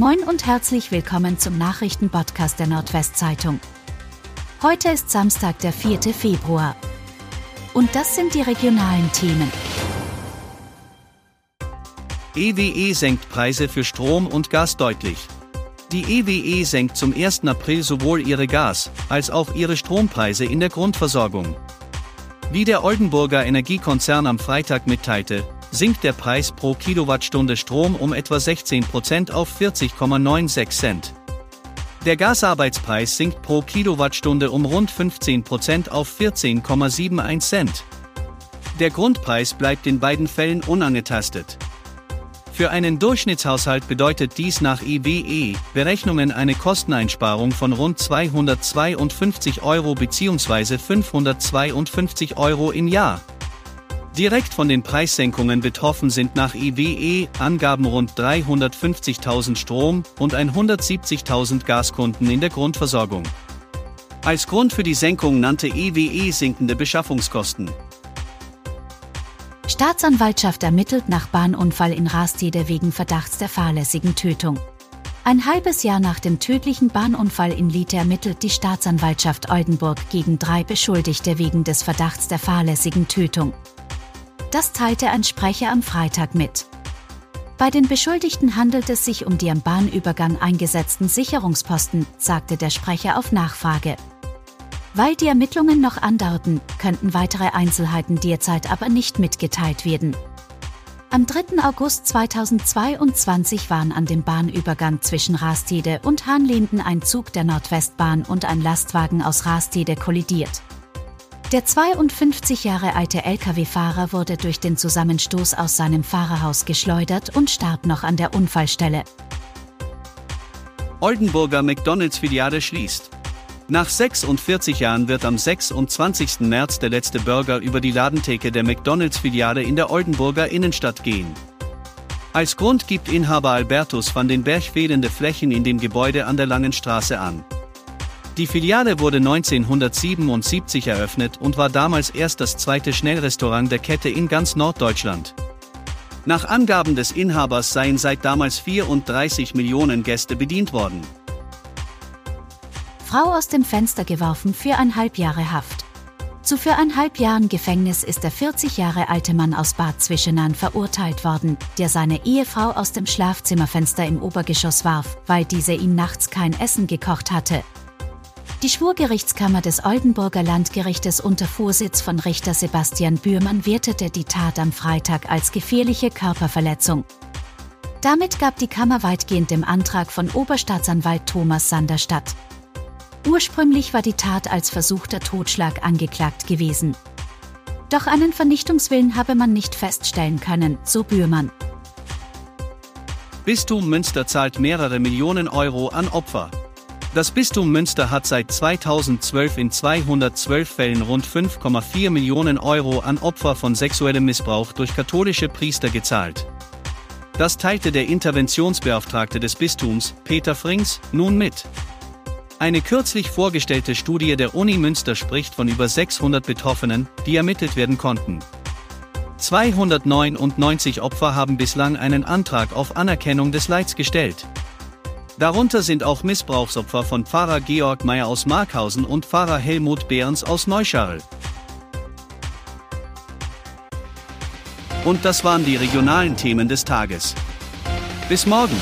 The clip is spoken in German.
Moin und herzlich willkommen zum Nachrichtenpodcast der Nordwestzeitung. Heute ist Samstag, der 4. Februar. Und das sind die regionalen Themen. EWE e senkt Preise für Strom und Gas deutlich. Die EWE e senkt zum 1. April sowohl ihre Gas- als auch ihre Strompreise in der Grundversorgung. Wie der Oldenburger Energiekonzern am Freitag mitteilte, sinkt der Preis pro Kilowattstunde Strom um etwa 16% auf 40,96 Cent. Der Gasarbeitspreis sinkt pro Kilowattstunde um rund 15% auf 14,71 Cent. Der Grundpreis bleibt in beiden Fällen unangetastet. Für einen Durchschnittshaushalt bedeutet dies nach IWE Berechnungen eine Kosteneinsparung von rund 252 Euro bzw. 552 Euro im Jahr. Direkt von den Preissenkungen betroffen sind nach IWE Angaben rund 350.000 Strom- und 170.000 Gaskunden in der Grundversorgung. Als Grund für die Senkung nannte IWE sinkende Beschaffungskosten. Staatsanwaltschaft ermittelt nach Bahnunfall in Rastede wegen Verdachts der fahrlässigen Tötung. Ein halbes Jahr nach dem tödlichen Bahnunfall in Liete ermittelt die Staatsanwaltschaft Oldenburg gegen drei Beschuldigte wegen des Verdachts der fahrlässigen Tötung. Das teilte ein Sprecher am Freitag mit. Bei den Beschuldigten handelt es sich um die am Bahnübergang eingesetzten Sicherungsposten, sagte der Sprecher auf Nachfrage. Weil die Ermittlungen noch andauerten, könnten weitere Einzelheiten derzeit aber nicht mitgeteilt werden. Am 3. August 2022 waren an dem Bahnübergang zwischen Rastede und Hahnlinden ein Zug der Nordwestbahn und ein Lastwagen aus Rastede kollidiert. Der 52 Jahre alte Lkw-Fahrer wurde durch den Zusammenstoß aus seinem Fahrerhaus geschleudert und starb noch an der Unfallstelle. Oldenburger McDonalds-Filiale schließt. Nach 46 Jahren wird am 26. März der letzte Burger über die Ladentheke der McDonalds-Filiale in der Oldenburger Innenstadt gehen. Als Grund gibt Inhaber Albertus van den Berg fehlende Flächen in dem Gebäude an der Langen Straße an. Die Filiale wurde 1977 eröffnet und war damals erst das zweite Schnellrestaurant der Kette in ganz Norddeutschland. Nach Angaben des Inhabers seien seit damals 34 Millionen Gäste bedient worden. Frau aus dem Fenster geworfen für eineinhalb Jahre Haft. Zu viereinhalb Jahren Gefängnis ist der 40 Jahre alte Mann aus Bad Zwischenahn verurteilt worden, der seine Ehefrau aus dem Schlafzimmerfenster im Obergeschoss warf, weil diese ihm nachts kein Essen gekocht hatte. Die Schwurgerichtskammer des Oldenburger Landgerichtes unter Vorsitz von Richter Sebastian Bührmann wertete die Tat am Freitag als gefährliche Körperverletzung. Damit gab die Kammer weitgehend dem Antrag von Oberstaatsanwalt Thomas Sander statt. Ursprünglich war die Tat als versuchter Totschlag angeklagt gewesen. Doch einen Vernichtungswillen habe man nicht feststellen können, so Bührmann. Bistum Münster zahlt mehrere Millionen Euro an Opfer. Das Bistum Münster hat seit 2012 in 212 Fällen rund 5,4 Millionen Euro an Opfer von sexuellem Missbrauch durch katholische Priester gezahlt. Das teilte der Interventionsbeauftragte des Bistums, Peter Frings, nun mit. Eine kürzlich vorgestellte Studie der Uni Münster spricht von über 600 Betroffenen, die ermittelt werden konnten. 299 Opfer haben bislang einen Antrag auf Anerkennung des Leids gestellt. Darunter sind auch Missbrauchsopfer von Pfarrer Georg Meyer aus Markhausen und Pfarrer Helmut Behrens aus Neuscharl. Und das waren die regionalen Themen des Tages. Bis morgen!